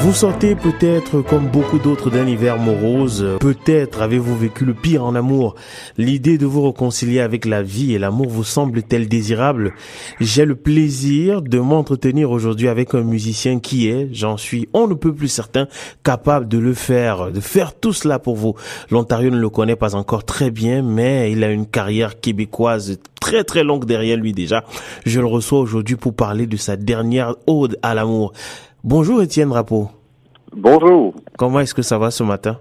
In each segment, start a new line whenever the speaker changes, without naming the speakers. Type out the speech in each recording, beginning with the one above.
Vous sortez peut-être comme beaucoup d'autres d'un hiver morose, peut-être avez-vous vécu le pire en amour. L'idée de vous réconcilier avec la vie et l'amour vous semble-t-elle désirable? J'ai le plaisir de m'entretenir aujourd'hui avec un musicien qui est, j'en suis on ne peut plus certain, capable de le faire, de faire tout cela pour vous. L'Ontario ne le connaît pas encore très bien, mais il a une carrière québécoise très très longue derrière lui déjà. Je le reçois aujourd'hui pour parler de sa dernière ode à l'amour. Bonjour Étienne Drapeau.
Bonjour.
Comment est-ce que ça va ce matin?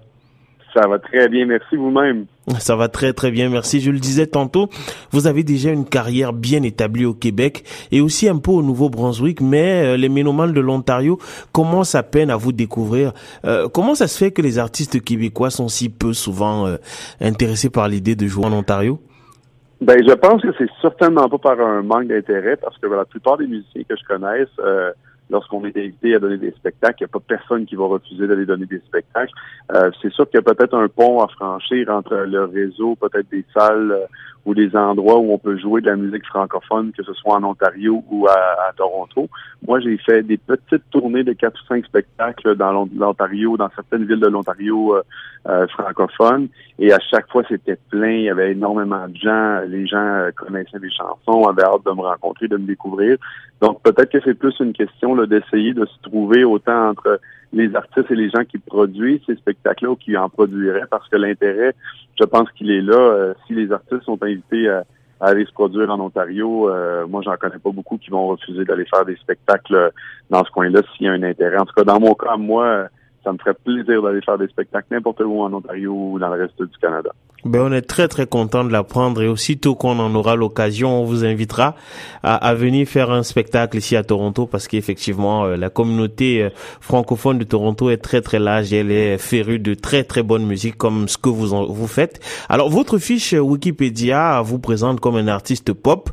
Ça va très bien, merci vous-même.
Ça va très très bien, merci. Je le disais tantôt, vous avez déjà une carrière bien établie au Québec et aussi un peu au Nouveau-Brunswick, mais euh, les ménomanes de l'Ontario commencent à peine à vous découvrir. Euh, comment ça se fait que les artistes québécois sont si peu souvent euh, intéressés par l'idée de jouer en Ontario?
Ben, je pense que c'est certainement pas par un manque d'intérêt, parce que la plupart des musiciens que je connaisse, lorsqu'on est invité à donner des spectacles, il n'y a pas personne qui va refuser d'aller donner des spectacles. Euh, c'est sûr qu'il y a peut-être un pont à franchir entre le réseau, peut-être des salles euh, ou des endroits où on peut jouer de la musique francophone, que ce soit en Ontario ou à, Toronto. Moi, j'ai fait des petites tournées de quatre ou cinq spectacles dans l'Ontario, dans certaines villes de l'Ontario euh, euh, francophones, et à chaque fois, c'était plein. Il y avait énormément de gens. Les gens euh, connaissaient les chansons, avaient hâte de me rencontrer, de me découvrir. Donc, peut-être que c'est plus une question d'essayer de se trouver autant entre les artistes et les gens qui produisent ces spectacles-là ou qui en produiraient, parce que l'intérêt je pense qu'il est là. Euh, si les artistes sont invités à, aller se produire en Ontario, euh, moi, j'en connais pas beaucoup qui vont refuser d'aller faire des spectacles dans ce coin-là s'il y a un intérêt. En tout cas, dans mon cas, moi, ça me ferait plaisir d'aller faire des spectacles n'importe où en Ontario ou dans le reste du Canada.
Ben, on est très très content de l'apprendre et aussitôt qu'on en aura l'occasion, on vous invitera à, venir faire un spectacle ici à Toronto parce qu'effectivement euh, la communauté euh, francophone de Toronto est très très large et elle est férue de très très bonne musique comme ce que vous vous faites. Alors votre fiche Wikipédia vous présente comme un artiste pop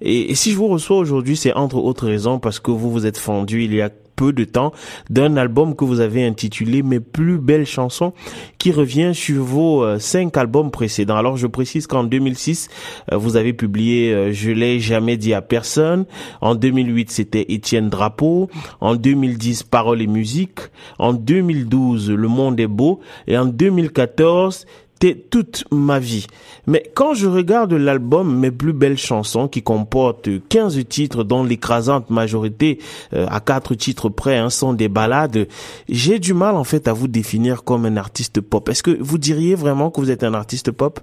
et, et si je vous reçois aujourd'hui, c'est entre autres raisons parce que vous vous êtes fendu il y a peu de temps d'un album que vous avez intitulé Mes plus belles chansons qui revient sur vos euh, cinq albums précédents. Alors je précise qu'en 2006, euh, vous avez publié euh, Je l'ai jamais dit à personne. En 2008, c'était Étienne Drapeau. En 2010, Paroles et musique. En 2012, Le monde est beau. Et en 2014, toute ma vie. Mais quand je regarde l'album Mes plus belles chansons qui comporte 15 titres dont l'écrasante majorité euh, à quatre titres près hein, sont des ballades, j'ai du mal en fait à vous définir comme un artiste pop. Est-ce que vous diriez vraiment que vous êtes un artiste pop?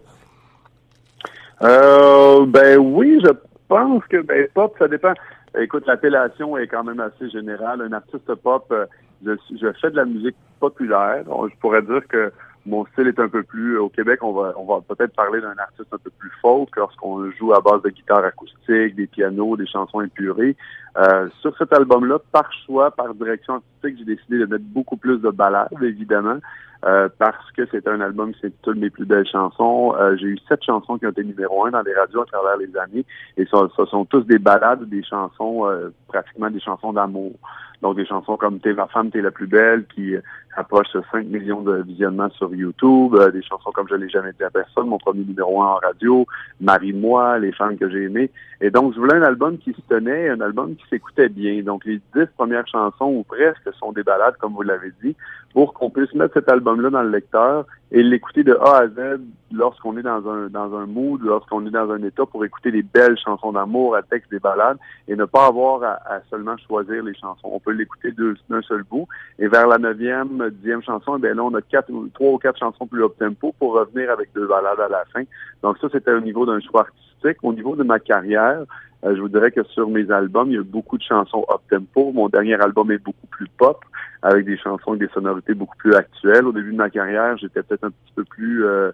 Euh, Ben oui, je pense que ben, pop, ça dépend. Écoute, l'appellation est quand même assez générale. Un artiste pop, euh, je, je fais de la musique populaire. Je pourrais dire que mon style est un peu plus au Québec, on va on va peut-être parler d'un artiste un peu plus folk lorsqu'on joue à base de guitare acoustique, des pianos, des chansons épurées. Euh, sur cet album-là, par choix, par direction artistique, j'ai décidé de mettre beaucoup plus de ballades, évidemment, euh, parce que c'est un album qui s'intitule Mes plus belles chansons. Euh, j'ai eu sept chansons qui ont été numéro un dans les radios à travers les années, et ce, ce sont tous des ballades, des chansons, pratiquement des chansons d'amour. Donc des chansons comme T'es ma femme, t'es la plus belle, qui approche 5 millions de visionnements sur YouTube, euh, des chansons comme Je l'ai jamais dit à personne, mon premier numéro un en radio, Marie-moi, les femmes que j'ai aimées. Et donc, je voulais un album qui se tenait, un album qui s'écoutait bien. Donc, les dix premières chansons, ou presque, sont des ballades, comme vous l'avez dit, pour qu'on puisse mettre cet album-là dans le lecteur et l'écouter de A à Z lorsqu'on est dans un dans un mood, lorsqu'on est dans un état pour écouter des belles chansons d'amour à texte des ballades et ne pas avoir à, seulement choisir les chansons. On peut l'écouter d'un seul bout. Et vers la neuvième, dixième chanson, ben là, on a quatre, trois ou quatre chansons plus up tempo pour revenir avec deux ballades à la fin. Donc ça, c'était au niveau d'un choix artistique. Au niveau de ma carrière, euh, je vous dirais que sur mes albums, il y a beaucoup de chansons up tempo. Mon dernier album est beaucoup plus pop avec des chansons et des sonorités beaucoup plus actuelles. Au début de ma carrière, j'étais peut-être un petit peu plus euh,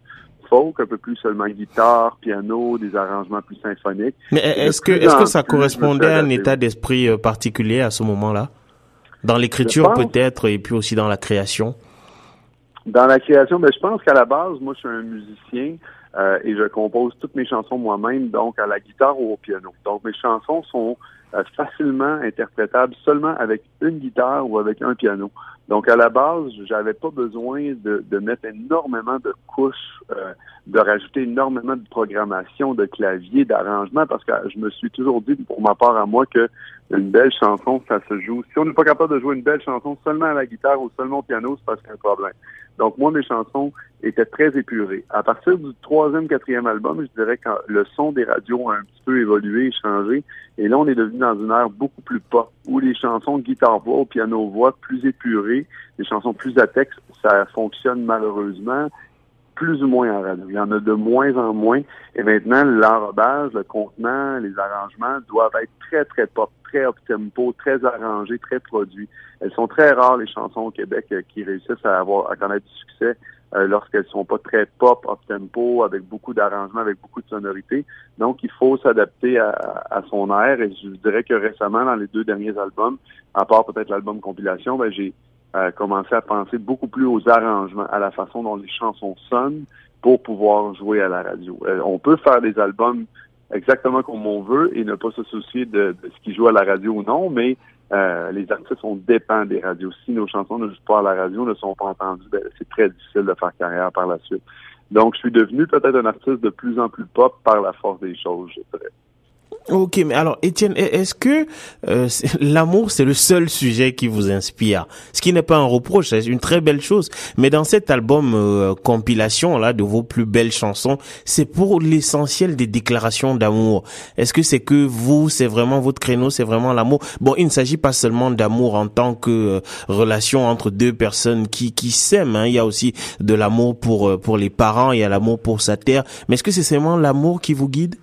folk, un peu plus seulement guitare, piano, des arrangements plus symphoniques.
Mais est-ce que est-ce que ça correspondait à un état d'esprit euh, particulier à ce moment-là? Dans l'écriture peut-être et puis aussi dans la création
Dans la création, ben, je pense qu'à la base, moi je suis un musicien. Euh, et je compose toutes mes chansons moi-même, donc à la guitare ou au piano. Donc mes chansons sont euh, facilement interprétable seulement avec une guitare ou avec un piano. Donc, à la base, j'avais pas besoin de, de, mettre énormément de couches, euh, de rajouter énormément de programmation, de clavier, d'arrangement, parce que je me suis toujours dit, pour ma part à moi, que une belle chanson, ça se joue. Si on n'est pas capable de jouer une belle chanson seulement à la guitare ou seulement au piano, c'est parce qu'il y a un problème. Donc, moi, mes chansons étaient très épurées. À partir du troisième, quatrième album, je dirais que le son des radios a un petit peu évolué, changé. Et là, on est devenu dans une ère beaucoup plus pop, où les chansons guitare-voix, piano-voix, plus épurées, les chansons plus à texte, ça fonctionne malheureusement plus ou moins en radio. Il y en a de moins en moins. Et maintenant, l'enrobage, le contenant, les arrangements doivent être très, très pop, très up-tempo, très arrangés, très produits. Elles sont très rares, les chansons au Québec, euh, qui réussissent à avoir à connaître du succès euh, lorsqu'elles sont pas très pop, up-tempo, avec beaucoup d'arrangements, avec beaucoup de sonorités. Donc, il faut s'adapter à, son air. Et je dirais que récemment, dans les deux derniers albums, à part peut-être l'album compilation, ben, j'ai euh, commencer à penser beaucoup plus aux arrangements, à la façon dont les chansons sonnent pour pouvoir jouer à la radio. Euh, on peut faire des albums exactement comme on veut et ne pas se soucier de, ce qui joue à la radio ou non, mais euh, les artistes, on dépend des radios. Si nos chansons ne jouent pas à la radio, ne sont pas entendues, ben, c'est très difficile de faire carrière par la suite. Donc, je suis devenu peut-être un artiste de plus en plus pop par la force des choses, je dirais.
Ok, mais alors Étienne, est-ce que euh, l'amour c'est le seul sujet qui vous inspire? Ce qui n'est pas un reproche, c'est une très belle chose. Mais dans cet album euh, compilation là de vos plus belles chansons, c'est pour l'essentiel des déclarations d'amour. Est-ce que c'est que vous, c'est vraiment votre créneau, c'est vraiment l'amour? Bon, il ne s'agit pas seulement d'amour en tant que euh, relation entre deux personnes qui qui s'aiment. Hein. Il y a aussi de l'amour pour pour les parents, il y a l'amour pour sa terre. Mais est-ce que c'est seulement l'amour qui vous guide?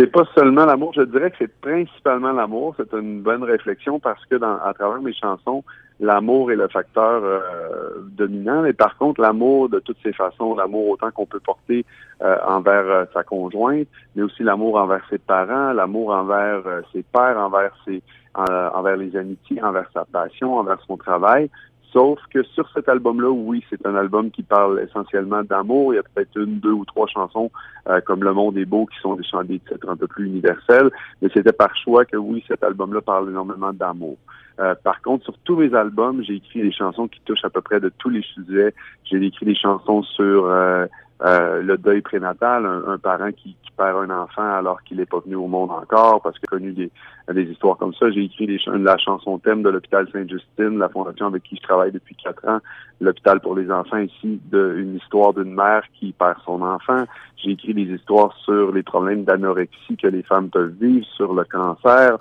C'est pas seulement l'amour, je dirais que c'est principalement l'amour. C'est une bonne réflexion parce que dans, à travers mes chansons, l'amour est le facteur euh, dominant. Et par contre, l'amour de toutes ses façons, l'amour autant qu'on peut porter euh, envers euh, sa conjointe, mais aussi l'amour envers ses parents, l'amour envers ses pères, envers ses envers les amitiés, envers sa passion, envers son travail. Sauf que sur cet album-là, oui, c'est un album qui parle essentiellement d'amour. Il y a peut-être une, deux ou trois chansons euh, comme Le Monde est beau qui sont des chants des un peu plus universels, mais c'était par choix que oui, cet album-là parle énormément d'amour. Euh, par contre, sur tous mes albums, j'ai écrit des chansons qui touchent à peu près de tous les sujets. J'ai écrit des chansons sur euh, euh, le deuil prénatal, un, parent qui, perd un enfant alors qu'il n'est pas venu au monde encore, parce qu'il a connu des, des histoires comme ça. J'ai écrit la chanson thème de l'hôpital Sainte-Justine, la fondation avec qui je travaille depuis quatre ans, l'hôpital pour les enfants ici, de, une histoire d'une mère qui perd son enfant. J'ai écrit des histoires sur les problèmes d'anorexie que les femmes peuvent vivre, sur le cancer,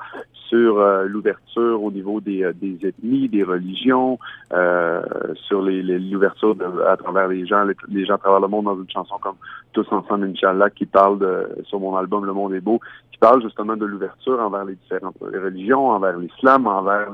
sur euh, l'ouverture au niveau des, euh, des, ethnies, des religions, euh, sur l'ouverture les, à travers les gens, les, gens à travers le monde dans une chanson comme Tous ensemble, Inch'Allah, qui parle de, sur mon album Le Monde est beau, qui parle justement de l'ouverture envers les différentes religions, envers l'islam, envers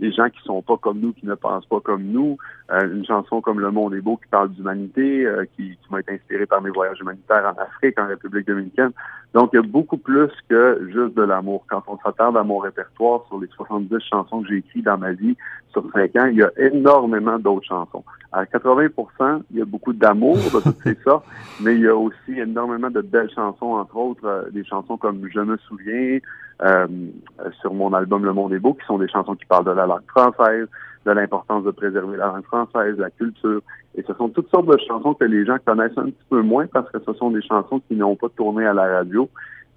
les gens qui sont pas comme nous, qui ne pensent pas comme nous. une chanson comme Le Monde est beau qui parle d'humanité, qui, qui m'a été inspirée par mes voyages humanitaires en Afrique, en République dominicaine. Donc, il y a beaucoup plus que juste de l'amour. Quand on s'attarde à mon répertoire sur les 70 chansons que j'ai écrites dans ma vie sur 5 ans, il y a énormément d'autres chansons. À 80% il y a beaucoup d'amour de toutes ces sortes, mais il y a aussi énormément de belles chansons, entre autres euh, des chansons comme Je me souviens, euh, sur mon album Le Monde est beau, qui sont des chansons qui parlent de la langue française, de l'importance de préserver la langue française, la culture. Et ce sont toutes sortes de chansons que les gens connaissent un petit peu moins parce que ce sont des chansons qui n'ont pas tourné à la radio,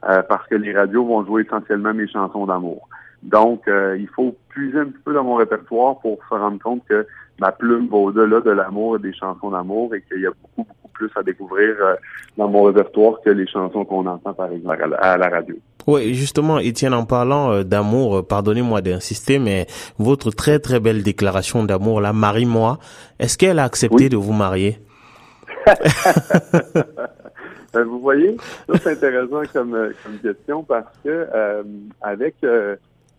euh, parce que les radios vont jouer essentiellement mes chansons d'amour. Donc, euh, il faut puiser un petit peu dans mon répertoire pour se rendre compte que ma plume va au-delà de l'amour et des chansons d'amour et qu'il y a beaucoup, beaucoup plus à découvrir euh, dans mon répertoire que les chansons qu'on entend, par exemple, à la radio.
Oui, justement, Étienne, en parlant euh, d'amour, euh, pardonnez-moi d'insister, mais votre très très belle déclaration d'amour, là, marie-moi, est-ce qu'elle a accepté de vous marier?
Ben, Vous voyez, c'est intéressant comme, euh, comme question parce que avec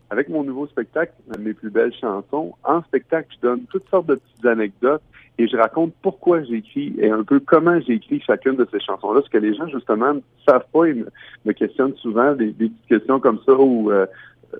avec mon nouveau spectacle, mes plus belles chansons, en spectacle, je donne toutes sortes de petites anecdotes et je raconte pourquoi j'écris et un peu comment j'écris chacune de ces chansons-là, parce que les gens, justement, ne savent pas et me, questionnent souvent des, petites questions comme ça où euh,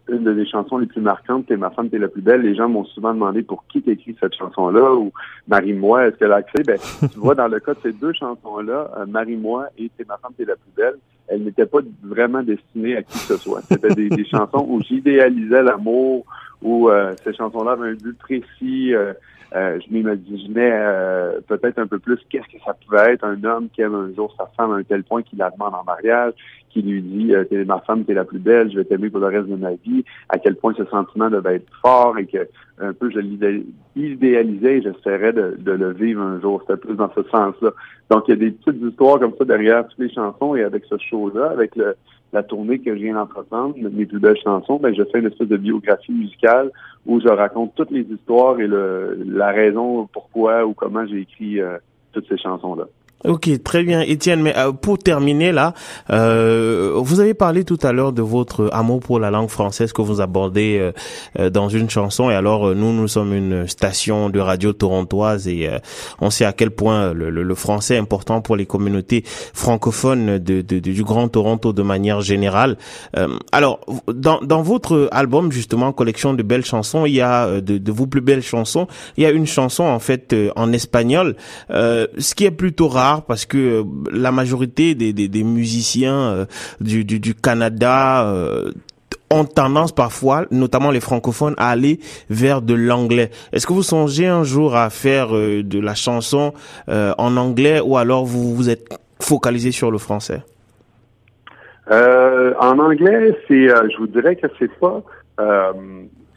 une des chansons les plus marquantes, c'est Ma femme, t'es la plus belle. Les gens m'ont souvent demandé pour qui t'écris cette chanson-là ou Marie-moi, est-ce qu'elle a accès? Ben, tu vois, dans le cas de ces deux chansons-là, euh, Marie-moi et C'est ma femme, t'es la plus belle, elles n'étaient pas vraiment destinées à qui que ce soit. C'était des, des chansons où j'idéalisais l'amour, où ces chansons-là avaient un but précis. Je m'imaginais peut-être un peu plus qu'est-ce que ça pouvait être un homme qui aime un jour sa femme à un tel point qu'il la demande en mariage, qui lui dit euh, t'es ma femme, t'es la plus belle, je vais t'aimer pour le reste de ma vie, à quel point ce sentiment devait être fort et que un peu je l'idéalisais et j'espérais de, de, le vivre un jour. C'était plus dans ce sens-là. Donc il y a des petites histoires comme ça derrière toutes les chansons et avec ce show-là, avec le, la tournée que je viens d'entreprendre, mes plus belles chansons, ben je fais une espèce de biographie musicale où je raconte toutes les histoires et le, la raison pourquoi ou comment j'ai écrit euh, toutes ces chansons-là.
Ok, très bien, Étienne. Mais euh, pour terminer là, euh, vous avez parlé tout à l'heure de votre amour pour la langue française que vous abordez euh, dans une chanson. Et alors, nous, nous sommes une station de radio torontoise et on sait à quel point le, le, français est important pour les communautés francophones de, de, du Grand Toronto de manière générale. alors, dans, dans votre album justement, collection de belles chansons, il y a de, de vos plus belles chansons, il y a une chanson en fait en espagnol, ce qui est plutôt rare parce que euh, la majorité des, musiciens euh, du, Canada euh, ont tendance parfois, notamment les francophones, à aller vers de l'anglais. Est-ce que vous songez un jour à faire de la chanson en anglais ou alors vous vous êtes focalisé sur le français?
En anglais, je vous dirais que c'est pas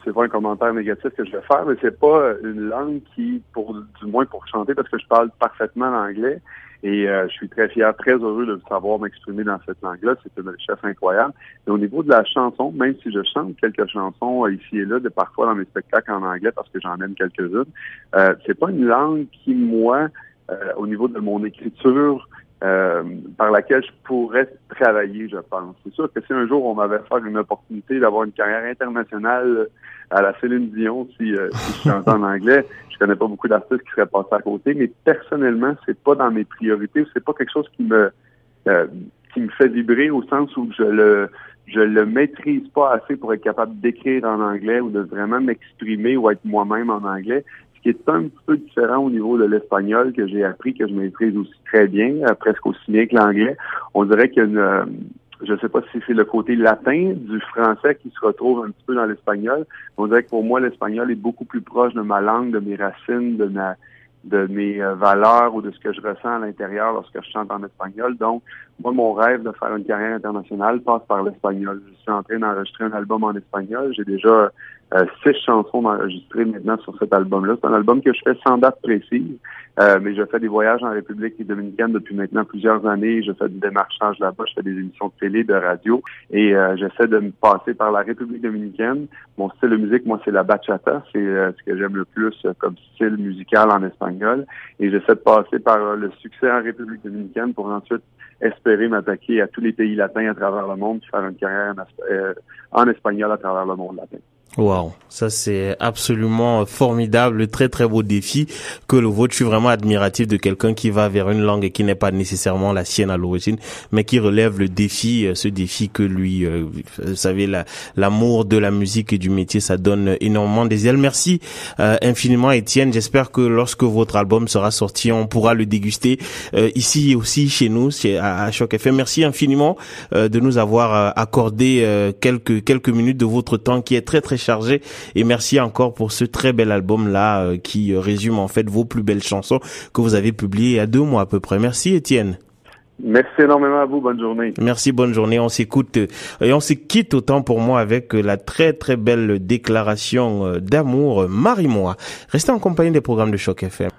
c'est pas un commentaire négatif que je vais faire, mais c'est pas une langue qui, pour du moins pour chanter, parce que je parle parfaitement l'anglais, et euh, je suis très fier, très heureux de savoir m'exprimer dans cette langue-là. C'est un chef incroyable. Et au niveau de la chanson, même si je chante quelques chansons euh, ici et là, de parfois dans mes spectacles en anglais, parce que j'en aime quelques-unes, euh, c'est pas une langue qui, moi, euh, au niveau de mon écriture, euh, par laquelle je pourrais travailler, je pense. C'est sûr que si un jour on m'avait fait une opportunité d'avoir une carrière internationale à la Céline Dion, si, euh, si je chante en anglais, je connais pas beaucoup d'artistes qui seraient passés à côté, mais personnellement, c'est pas dans mes priorités, c'est pas quelque chose qui me euh, qui me fait vibrer au sens où je le je le maîtrise pas assez pour être capable d'écrire en anglais ou de vraiment m'exprimer ou être moi-même en anglais qui est un petit peu différent au niveau de l'espagnol que j'ai appris, que je maîtrise aussi très bien, euh, presque aussi bien que l'anglais. On dirait qu'il euh, je ne sais pas si c'est le côté latin du français qui se retrouve un petit peu dans l'espagnol. On dirait que pour moi, l'espagnol est beaucoup plus proche de ma langue, de mes racines, de ma de mes euh, valeurs ou de ce que je ressens à l'intérieur lorsque je chante en espagnol. Donc, moi, mon rêve de faire une carrière internationale passe par l'espagnol. Je suis en train d'enregistrer un album en espagnol. J'ai déjà euh, six chansons enregistrées maintenant sur cet album-là. C'est un album que je fais sans date précise, euh, mais je fais des voyages en République dominicaine depuis maintenant plusieurs années. Je fais du démarchage là-bas, je fais des émissions de télé, de radio, et euh, j'essaie de me passer par la République dominicaine. Mon style de musique, moi, c'est la bachata. C'est ce que j'aime le plus comme style musical en espagnol. Et j'essaie de passer par le succès en République dominicaine pour ensuite espérer m'attaquer à tous les pays latins à travers le monde, faire une carrière en espagnol à travers le monde latin.
Wow, ça c'est absolument formidable, très très beau défi que le vôtre. Je suis vraiment admiratif de quelqu'un qui va vers une langue qui n'est pas nécessairement la sienne à l'origine, mais qui relève le défi, euh, ce défi que lui, euh, vous savez, l'amour de la musique et du métier, ça donne énormément des ailes. Merci euh, infiniment, Étienne. J'espère que lorsque votre album sera sorti, on pourra le déguster ici aussi chez nous, chez à, à Choc FM. Merci infiniment de nous avoir accordé quelques quelques minutes de votre temps, qui est très très Et merci encore pour ce très bel album là euh, qui euh, résume en fait vos plus belles chansons que vous avez publiées il y a deux mois à peu près. Merci Étienne.
Merci énormément à vous. Bonne journée.
Merci, bonne journée. On s'écoute euh, et on se quitte autant pour moi avec la très très belle déclaration d'amour Marie-moi. Restez en compagnie des programmes de Choc FM.